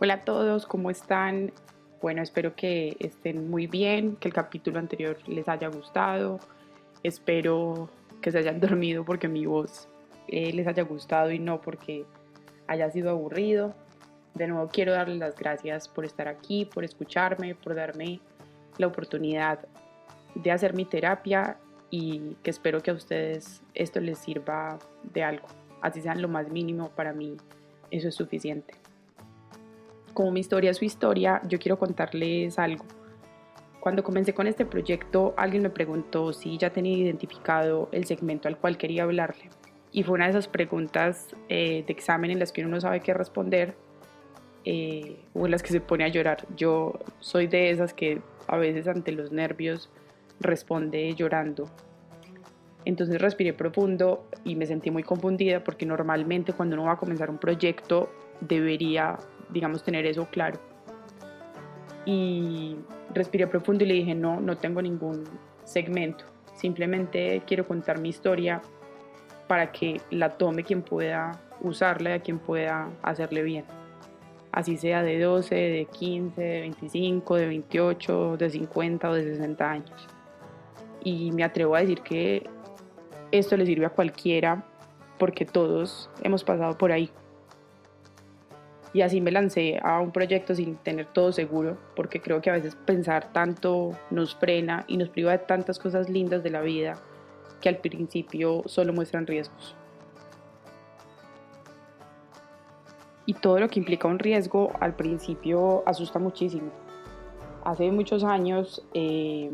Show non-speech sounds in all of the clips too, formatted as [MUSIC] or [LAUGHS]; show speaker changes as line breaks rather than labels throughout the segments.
Hola a todos, ¿cómo están? Bueno, espero que estén muy bien, que el capítulo anterior les haya gustado. Espero que se hayan [LAUGHS] dormido porque mi voz eh, les haya gustado y no porque haya sido aburrido. De nuevo quiero darles las gracias por estar aquí, por escucharme, por darme la oportunidad de hacer mi terapia y que espero que a ustedes esto les sirva de algo. Así sean lo más mínimo, para mí eso es suficiente como mi historia es su historia, yo quiero contarles algo. Cuando comencé con este proyecto, alguien me preguntó si ya tenía identificado el segmento al cual quería hablarle. Y fue una de esas preguntas eh, de examen en las que uno no sabe qué responder eh, o en las que se pone a llorar. Yo soy de esas que a veces ante los nervios responde llorando. Entonces respiré profundo y me sentí muy confundida porque normalmente cuando uno va a comenzar un proyecto debería digamos, tener eso claro. Y respiré profundo y le dije, no, no tengo ningún segmento, simplemente quiero contar mi historia para que la tome quien pueda usarla y a quien pueda hacerle bien. Así sea de 12, de 15, de 25, de 28, de 50 o de 60 años. Y me atrevo a decir que esto le sirve a cualquiera porque todos hemos pasado por ahí. Y así me lancé a un proyecto sin tener todo seguro, porque creo que a veces pensar tanto nos frena y nos priva de tantas cosas lindas de la vida que al principio solo muestran riesgos. Y todo lo que implica un riesgo al principio asusta muchísimo. Hace muchos años eh,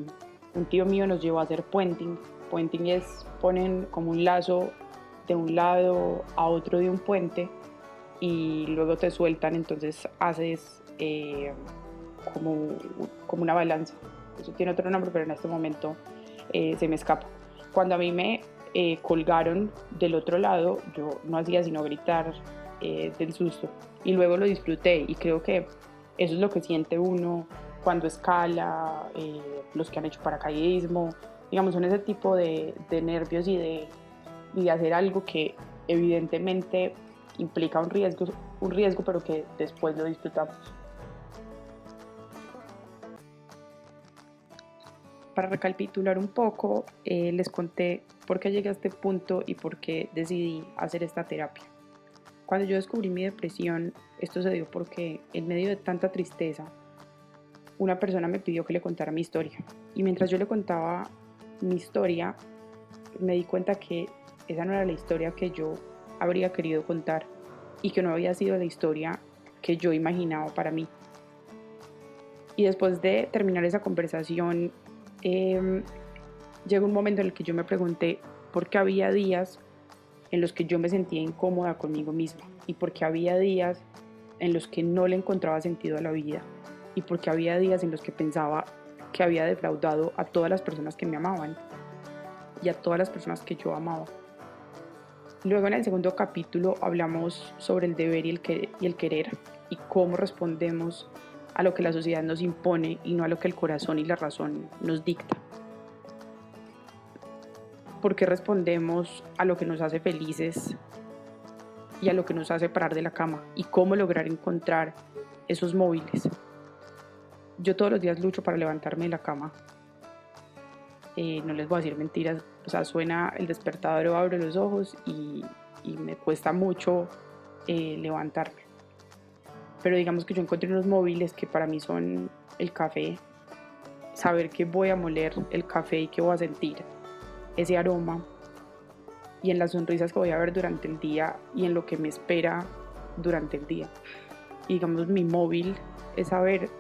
un tío mío nos llevó a hacer puenting. Puenting es ponen como un lazo de un lado a otro de un puente y luego te sueltan, entonces haces eh, como, como una balanza. Eso tiene otro nombre, pero en este momento eh, se me escapa. Cuando a mí me eh, colgaron del otro lado, yo no hacía sino gritar del susto y luego lo disfruté y creo que eso es lo que siente uno cuando escala, los que han hecho paracaidismo, digamos, son ese tipo de, de nervios y de, y de hacer algo que evidentemente implica un riesgo, un riesgo pero que después lo disfrutamos. Para recapitular un poco, eh, les conté por qué llegué a este punto y por qué decidí hacer esta terapia. Cuando yo descubrí mi depresión, esto se dio porque en medio de tanta tristeza, una persona me pidió que le contara mi historia. Y mientras yo le contaba mi historia, me di cuenta que esa no era la historia que yo habría querido contar y que no había sido la historia que yo imaginaba para mí. Y después de terminar esa conversación, eh, llegó un momento en el que yo me pregunté por qué había días en los que yo me sentía incómoda conmigo misma y por qué había días en los que no le encontraba sentido a la vida y por qué había días en los que pensaba que había defraudado a todas las personas que me amaban y a todas las personas que yo amaba. Luego en el segundo capítulo hablamos sobre el deber y el, querer y cómo respondemos a lo que la sociedad nos impone y no a lo que el corazón y la razón nos dicta. ¿Por qué respondemos a lo que nos hace felices y a lo que nos hace parar de la cama? ¿Y cómo lograr encontrar esos móviles? Yo todos los días lucho para levantarme de la cama. Eh, no les voy a decir mentiras, o sea, suena el despertador abro los ojos y, me cuesta mucho eh, levantarme. Pero digamos que yo encontré unos móviles que para mí son el café, saber que voy a moler el café y que voy a sentir ese aroma y en las sonrisas que voy a ver durante el día y en lo que me espera durante el día. Y digamos mi móvil es saber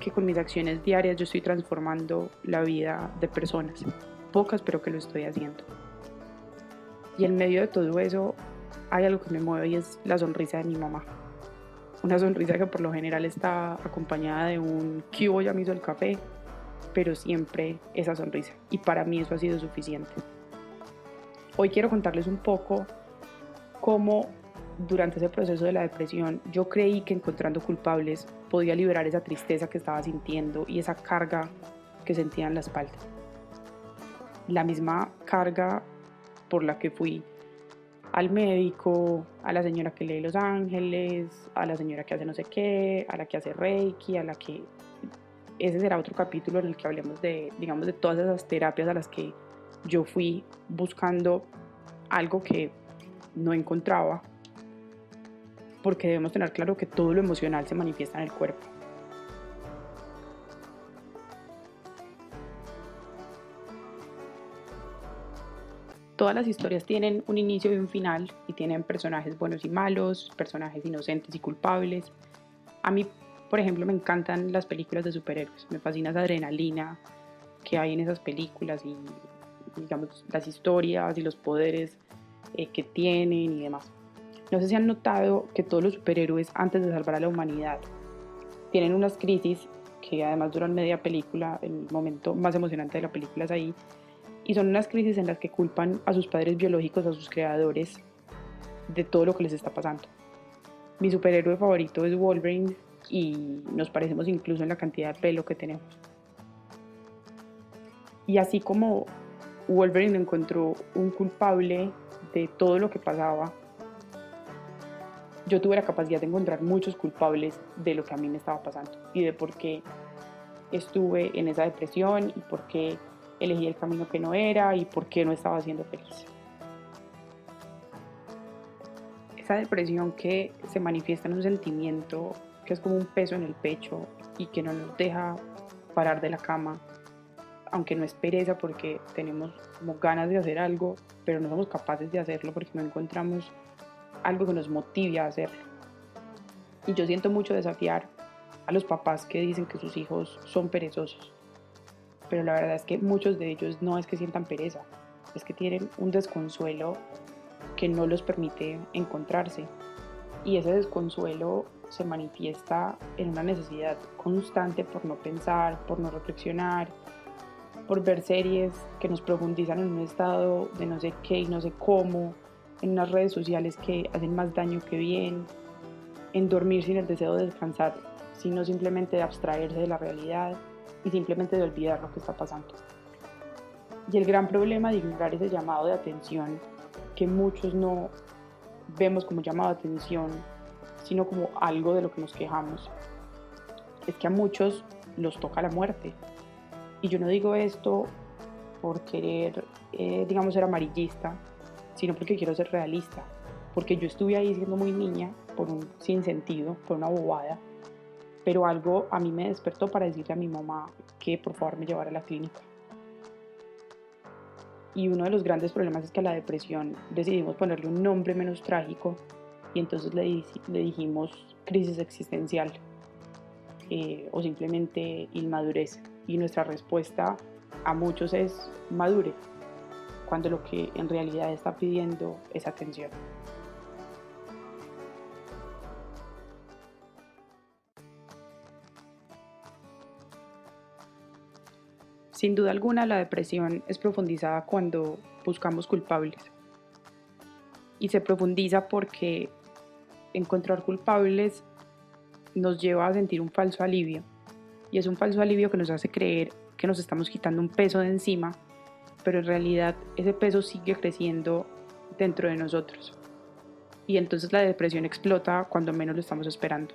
que con mis acciones diarias yo estoy transformando la vida de personas pocas, pero que lo estoy haciendo. Y en medio de todo eso hay algo que me mueve y es la sonrisa de mi mamá. Una sonrisa que por lo general está acompañada de un cubo ya me hizo el café, pero siempre esa sonrisa. Y para mí eso ha sido suficiente. Hoy quiero contarles un poco cómo durante ese proceso de la depresión yo creí que encontrando culpables podía liberar esa tristeza que estaba sintiendo y esa carga que sentía en la espalda la misma carga por la que fui al médico, a la señora que lee Los Ángeles, a la señora que hace no sé qué, a la que hace Reiki, a la que... Ese será otro capítulo en el que hablemos de, digamos, de todas esas terapias a las que yo fui buscando algo que no encontraba, porque debemos tener claro que todo lo emocional se manifiesta en el cuerpo. Todas las historias tienen un inicio y un final y tienen personajes buenos y malos, personajes inocentes y culpables. A mí, por ejemplo, me encantan las películas de superhéroes, me fascina esa adrenalina que hay en esas películas y digamos las historias y los poderes eh, que tienen y demás. No sé si han notado que todos los superhéroes antes de salvar a la humanidad tienen unas crisis que además duran media película, el momento más emocionante de la película es ahí, y son unas crisis en las que culpan a sus padres biológicos, a sus creadores, de todo lo que les está pasando. Mi superhéroe favorito es Wolverine y nos parecemos incluso en la cantidad de pelo que tenemos. Y así como Wolverine encontró un culpable de todo lo que pasaba, yo tuve la capacidad de encontrar muchos culpables de lo que a mí me estaba pasando y de por qué estuve en esa depresión y por qué elegí el camino que no era y por qué no estaba siendo feliz. Esa depresión que se manifiesta en un sentimiento que es como un peso en el pecho y que no nos deja parar de la cama, aunque no es pereza porque tenemos ganas de hacer algo, pero no somos capaces de hacerlo porque no encontramos algo que nos motive a hacerlo. Y yo siento mucho desafiar a los papás que dicen que sus hijos son perezosos pero la verdad es que muchos de ellos no es que sientan pereza, es que tienen un desconsuelo que no los permite encontrarse. Y ese desconsuelo se manifiesta en una necesidad constante por no pensar, por no reflexionar, por ver series que nos profundizan en un estado de no sé qué y no sé cómo, en unas redes sociales que hacen más daño que bien, en dormir sin el deseo de descansar, sino simplemente de abstraerse de la realidad y simplemente de olvidar lo que está pasando. Y el gran problema de ignorar ese llamado de atención, que muchos no vemos como llamado de atención, sino como algo de lo que nos quejamos, es que a muchos los toca la muerte. Y yo no digo esto por querer, eh, digamos, ser amarillista, sino porque quiero ser realista. Porque yo estuve ahí siendo muy niña por un sinsentido, por una bobada, pero algo a mí me despertó para decirle a mi mamá que por favor me llevara a la clínica. Y uno de los grandes problemas es que a la depresión decidimos ponerle un nombre menos trágico y entonces le, dijimos crisis existencial eh, o simplemente inmadurez. Y nuestra respuesta a muchos es madure, cuando lo que en realidad está pidiendo es atención. Sin duda alguna, la depresión es profundizada cuando buscamos culpables. Y se profundiza porque encontrar culpables nos lleva a sentir un falso alivio. Y es un falso alivio que nos hace creer que nos estamos quitando un peso de encima, pero en realidad ese peso sigue creciendo dentro de nosotros. Y entonces la depresión explota cuando menos lo estamos esperando.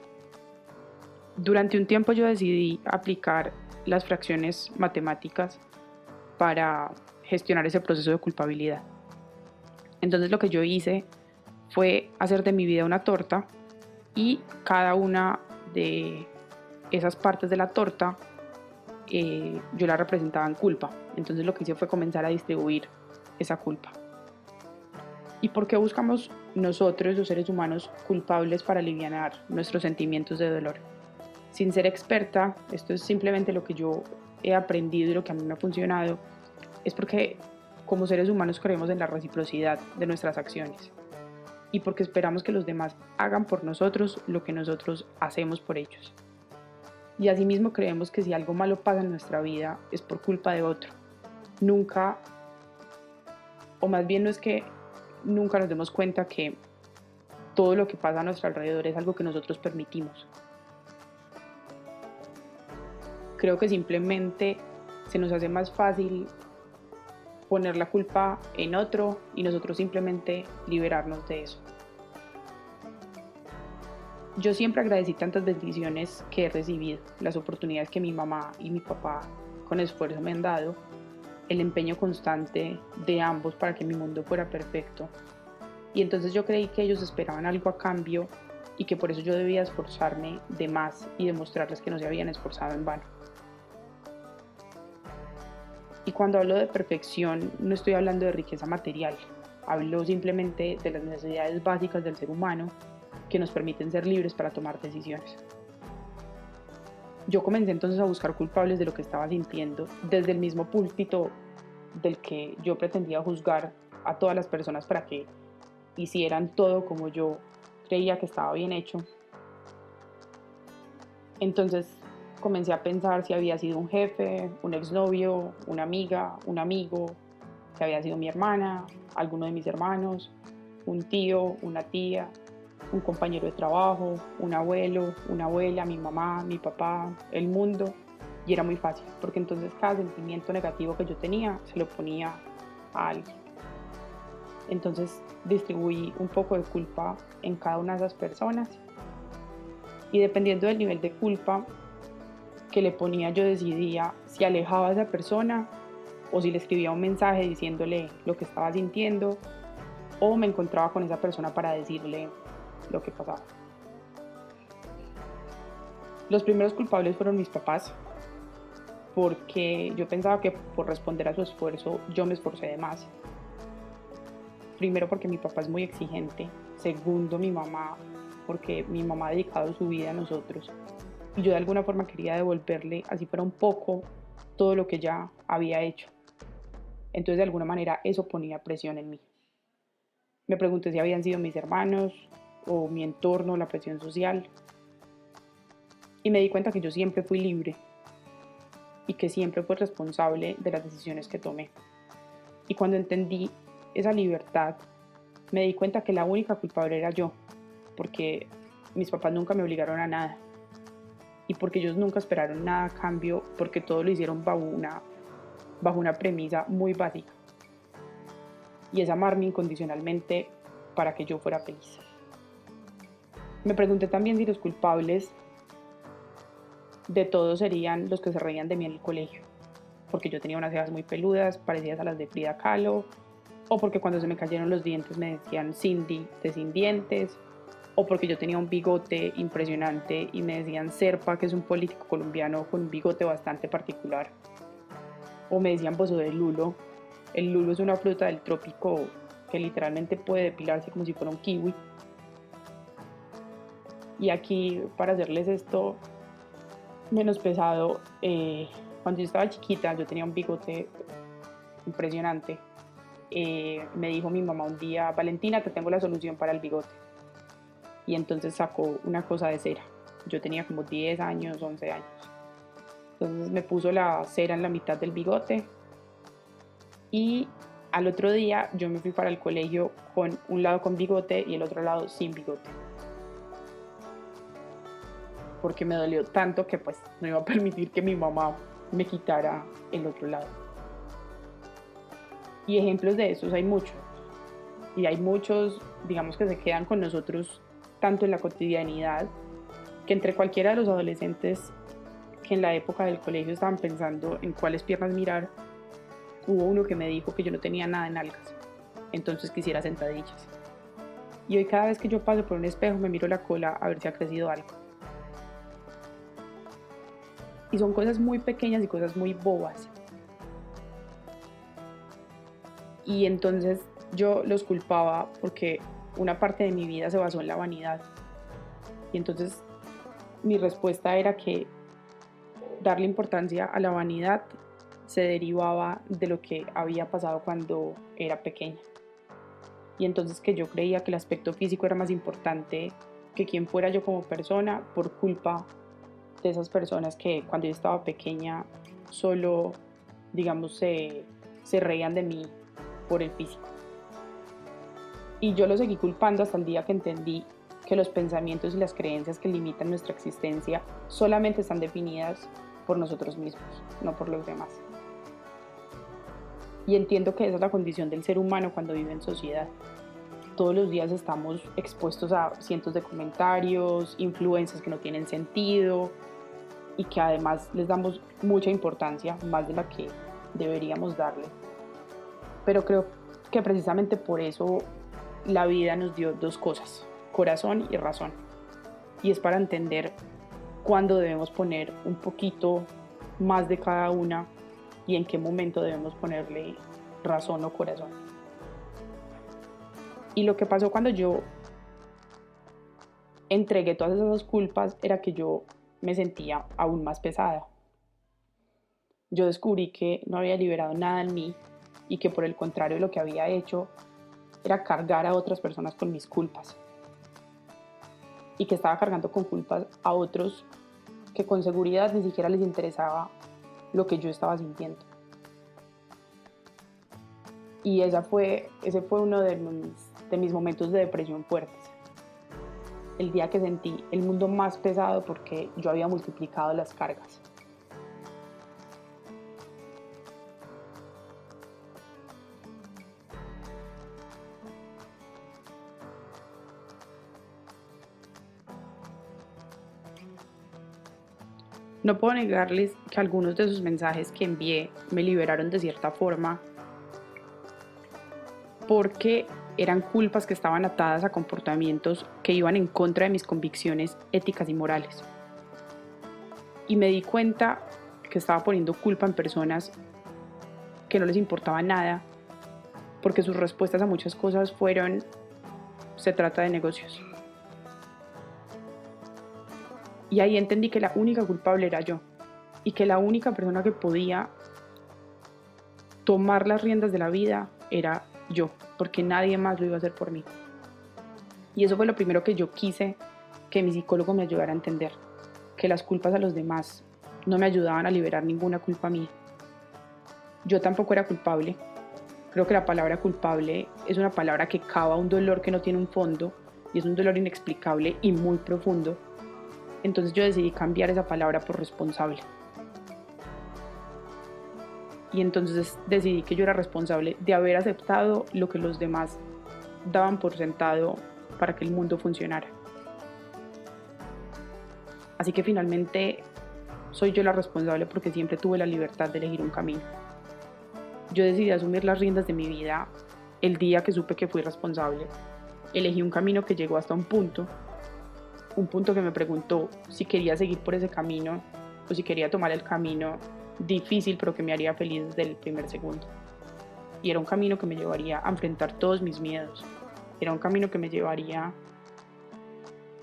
Durante un tiempo yo decidí aplicar las fracciones matemáticas para gestionar ese proceso de culpabilidad. Entonces lo que yo hice fue hacer de mi vida una torta y cada una de esas partes de la torta eh, yo la representaba en culpa. Entonces lo que hice fue comenzar a distribuir esa culpa. ¿Y por qué buscamos nosotros, los seres humanos, culpables para aliviar nuestros sentimientos de dolor? Sin ser experta, esto es simplemente lo que yo he aprendido y lo que a mí me ha funcionado, es porque como seres humanos creemos en la reciprocidad de nuestras acciones y porque esperamos que los demás hagan por nosotros lo que nosotros hacemos por ellos. Y asimismo creemos que si algo malo pasa en nuestra vida es por culpa de otro. Nunca, o más bien no es que nunca nos demos cuenta que todo lo que pasa a nuestro alrededor es algo que nosotros permitimos, creo que simplemente se nos hace más fácil poner la culpa en otro y nosotros simplemente liberarnos de eso. Yo siempre agradecí tantas bendiciones que he recibido, las oportunidades que mi mamá y mi papá con esfuerzo me han dado, el empeño constante de ambos para que mi mundo fuera perfecto. Y entonces yo creí que ellos esperaban algo a cambio y que por eso yo debía esforzarme de más y demostrarles que no se habían esforzado en vano. Y cuando hablo de perfección no estoy hablando de riqueza material, hablo simplemente de las necesidades básicas del ser humano que nos permiten ser libres para tomar decisiones. Yo comencé entonces a buscar culpables de lo que estaba sintiendo desde el mismo púlpito del que yo pretendía juzgar a todas las personas para que hicieran todo como yo creía que estaba bien hecho. Entonces comencé a pensar si había sido un jefe, un exnovio, una amiga, un amigo, si había sido mi hermana, alguno de mis hermanos, un tío, una tía, un compañero de trabajo, un abuelo, una abuela, mi mamá, mi papá, el mundo. Y era muy fácil, porque entonces cada sentimiento negativo que yo tenía se lo ponía a alguien. Entonces distribuí un poco de culpa en cada una de esas personas. Y dependiendo del nivel de culpa que le ponía, yo decidía si alejaba a esa persona o si le escribía un mensaje diciéndole lo que estaba sintiendo o me encontraba con esa persona para decirle lo que pasaba. Los primeros culpables fueron mis papás, porque yo pensaba que por responder a su esfuerzo yo me esforcé de más. Primero porque mi papá es muy exigente, segundo mi mamá, porque mi mamá ha dedicado su vida a nosotros y yo de alguna forma quería devolverle, así fuera un poco, todo lo que ya había hecho. Entonces de alguna manera eso ponía presión en mí. Me pregunté si habían sido mis hermanos, o mi entorno, la presión social. Y me di cuenta que yo siempre fui libre y que siempre fui responsable de las decisiones que tomé. Y cuando entendí esa libertad, me di cuenta que la única culpable era yo, porque mis papás nunca me obligaron a nada y porque ellos nunca esperaron nada a cambio, porque todo lo hicieron bajo una, bajo una premisa muy básica. Y es amarme incondicionalmente para que yo fuera feliz. Me pregunté también si los culpables de todo serían los que se reían de mí en el colegio, porque yo tenía unas cejas muy peludas, parecidas a las de Frida Kahlo, o porque cuando se me cayeron los dientes me decían Cindy de sin dientes, o porque yo tenía un bigote impresionante y me decían Serpa, que es un político colombiano con un bigote bastante particular, o me decían bozo de lulo. El lulo es una fruta del trópico que literalmente puede depilarse como si fuera un kiwi y aquí, para hacerles esto menos pesado, eh, cuando yo estaba chiquita, yo tenía un bigote impresionante. Eh, me dijo mi mamá un día, Valentina, te tengo la solución para el bigote. Y entonces sacó una cosa de cera. Yo tenía como 10 años, 11 años. Entonces me puso la cera en la mitad del bigote. Y al otro día yo me fui para el colegio con un lado con bigote y el otro lado sin bigote porque me dolió tanto que pues no iba a permitir que mi mamá me quitara el otro lado. Y ejemplos de esos hay muchos. Y hay muchos, digamos, que se quedan con nosotros tanto en la cotidianidad, que entre cualquiera de los adolescentes que en la época del colegio estaban pensando en cuáles piernas mirar, hubo uno que me dijo que yo no tenía nada en algas, entonces quisiera sentadillas. Y hoy cada vez que yo paso por un espejo me miro la cola a ver si ha crecido algo. Y son cosas muy pequeñas y cosas muy bobas. Y entonces yo los culpaba porque una parte de mi vida se basó en la vanidad. Y entonces mi respuesta era que darle importancia a la vanidad se derivaba de lo que había pasado cuando era pequeña. Y entonces que yo creía que el aspecto físico era más importante que quien fuera yo como persona por culpa de esas personas que cuando yo estaba pequeña solo, digamos, se, se reían de mí por el físico. Y yo lo seguí culpando hasta el día que entendí que los pensamientos y las creencias que limitan nuestra existencia solamente están definidas por nosotros mismos, no por los demás. Y entiendo que esa es la condición del ser humano cuando vive en sociedad. Todos los días estamos expuestos a cientos de comentarios, influencias que no tienen sentido y que además les damos mucha importancia, más de la que deberíamos darle. Pero creo que precisamente por eso la vida nos dio dos cosas, corazón y razón. Y es para entender cuándo debemos poner un poquito más de cada una y en qué momento debemos ponerle razón o corazón. Y lo que pasó cuando yo entregué todas esas culpas era que yo me sentía aún más pesada. Yo descubrí que no había liberado nada en mí y que por el contrario lo que había hecho era cargar a otras personas con mis culpas. Y que estaba cargando con culpas a otros que con seguridad ni siquiera les interesaba lo que yo estaba sintiendo. Y esa fue, ese fue uno de mis, de mis momentos de depresión fuertes. El día que sentí el mundo más pesado porque yo había multiplicado las cargas. No puedo negarles que algunos de sus mensajes que envié me liberaron de cierta forma porque eran culpas que estaban atadas a comportamientos que iban en contra de mis convicciones éticas y morales. Y me di cuenta que estaba poniendo culpa en personas que no les importaba nada, porque sus respuestas a muchas cosas fueron, se trata de negocios. Y ahí entendí que la única culpable era yo y que la única persona que podía tomar las riendas de la vida era yo, porque nadie más lo iba a hacer por mí. Y eso fue lo primero que yo quise que mi psicólogo me ayudara a entender, que las culpas a los demás no me ayudaban a liberar ninguna culpa mía. Yo tampoco era culpable. Creo que la palabra culpable es una palabra que cava un dolor que no tiene un fondo y es un dolor inexplicable y muy profundo entonces yo decidí cambiar esa palabra por responsable. Y entonces decidí que yo era responsable de haber aceptado lo que los demás daban por sentado para que el mundo funcionara. Así que finalmente soy yo la responsable porque siempre tuve la libertad de elegir un camino. Yo decidí asumir las riendas de mi vida el día que supe que fui responsable. Elegí un camino que llegó hasta un punto un punto que me preguntó si quería seguir por ese camino o si quería tomar el camino difícil pero que me haría feliz desde el primer segundo. Y era un camino que me llevaría a enfrentar todos mis miedos. Era un camino que me llevaría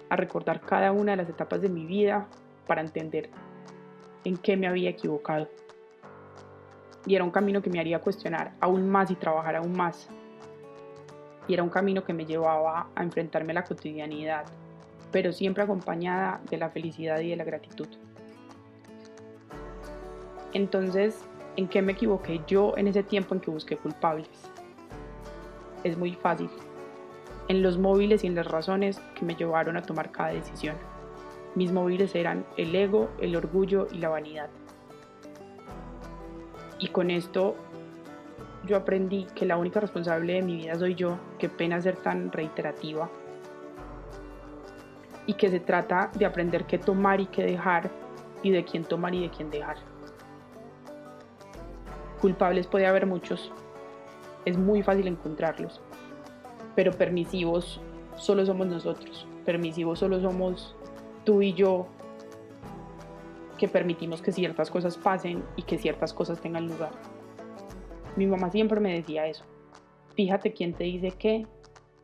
a recordar cada una de las etapas de mi vida para entender en qué me había equivocado. Y era un camino que me haría cuestionar aún más y trabajar aún más. Y era un camino que me llevaba a enfrentarme a la cotidianidad, pero siempre acompañada de la felicidad y de la gratitud. Entonces, ¿en qué me equivoqué yo en ese tiempo en que busqué culpables? Es muy fácil. En los móviles y en las razones que me llevaron a tomar cada decisión. Mis móviles eran el ego, el orgullo y la vanidad. Y con esto yo aprendí que la única responsable de mi vida soy yo, qué pena ser tan reiterativa, y que se trata de aprender qué tomar y qué dejar y de quién tomar y de quién dejar. Culpables puede haber muchos, es muy fácil encontrarlos, pero permisivos solo somos nosotros, permisivos solo somos tú y yo que permitimos que ciertas cosas pasen y que ciertas cosas tengan lugar. Mi mamá siempre me decía eso, fíjate quién te dice qué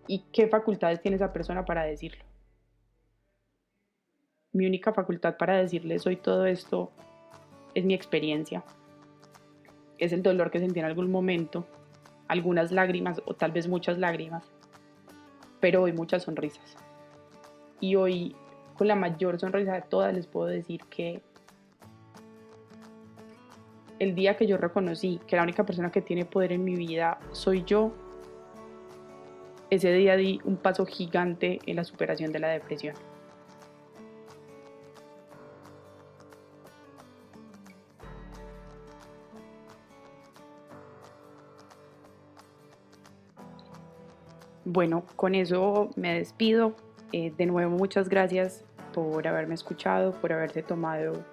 y qué facultades tiene esa persona para decirlo mi única facultad para decirles hoy todo esto es mi experiencia. Es el dolor que sentí en algún momento, algunas lágrimas o tal vez muchas lágrimas, pero hoy muchas sonrisas. Y hoy, con la mayor sonrisa de todas, les puedo decir que el día que yo reconocí que la única persona que tiene poder en mi vida soy yo, ese día di un paso gigante en la superación de la depresión. Bueno, con eso me despido. Eh, de nuevo, muchas gracias por haberme escuchado, por haberse tomado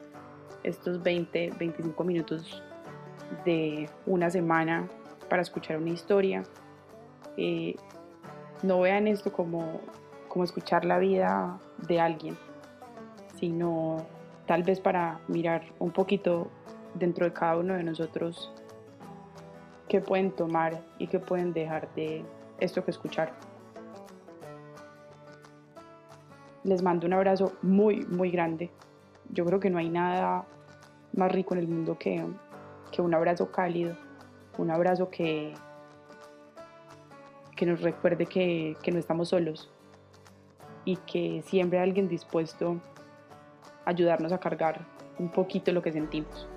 estos 20, 25 minutos de una semana para escuchar una historia. Eh, no vean esto como, como escuchar la vida de alguien, sino tal vez para mirar un poquito dentro de cada uno de nosotros qué pueden tomar y qué pueden dejar de esto que escuchar. Les mando un abrazo muy, muy grande. Yo creo que no hay nada más rico en el mundo que, que un abrazo cálido, un abrazo que, que nos recuerde que, que no estamos solos y que siempre hay alguien dispuesto a ayudarnos a cargar un poquito lo que sentimos.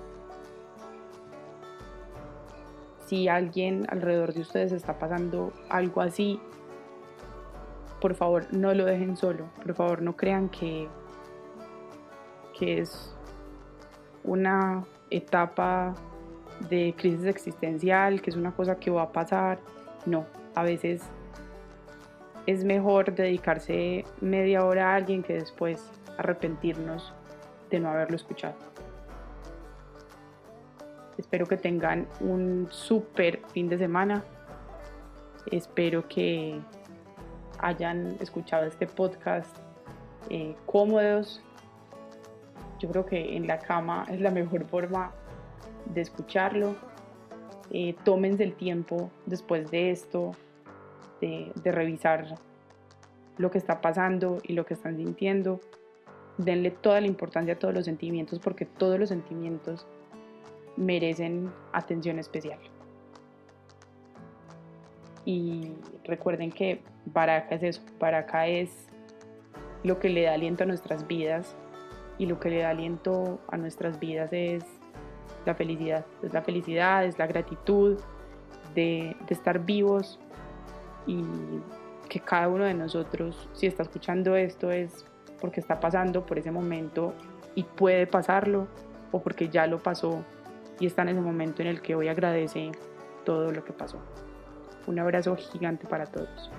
Si alguien alrededor de ustedes está pasando algo así, por favor no lo dejen solo, por favor no crean que, que es una etapa de crisis existencial, que es una cosa que va a pasar. No, a veces es mejor dedicarse media hora a alguien que después arrepentirnos de no haberlo escuchado. Espero que tengan un súper fin de semana. Espero que hayan escuchado este podcast eh, cómodos. Yo creo que en la cama es la mejor forma de escucharlo. Eh, tómense el tiempo después de esto, de, de revisar lo que está pasando y lo que están sintiendo. Denle toda la importancia a todos los sentimientos porque todos los sentimientos merecen atención especial. Y recuerden que Baraka es eso, Baraka es lo que le da aliento a nuestras vidas y lo que le da aliento a nuestras vidas es la felicidad, es la felicidad, es la gratitud de, de estar vivos y que cada uno de nosotros, si está escuchando esto, es porque está pasando por ese momento y puede pasarlo o porque ya lo pasó y está en ese momento en el que hoy agradece todo lo que pasó. Un abrazo gigante para todos.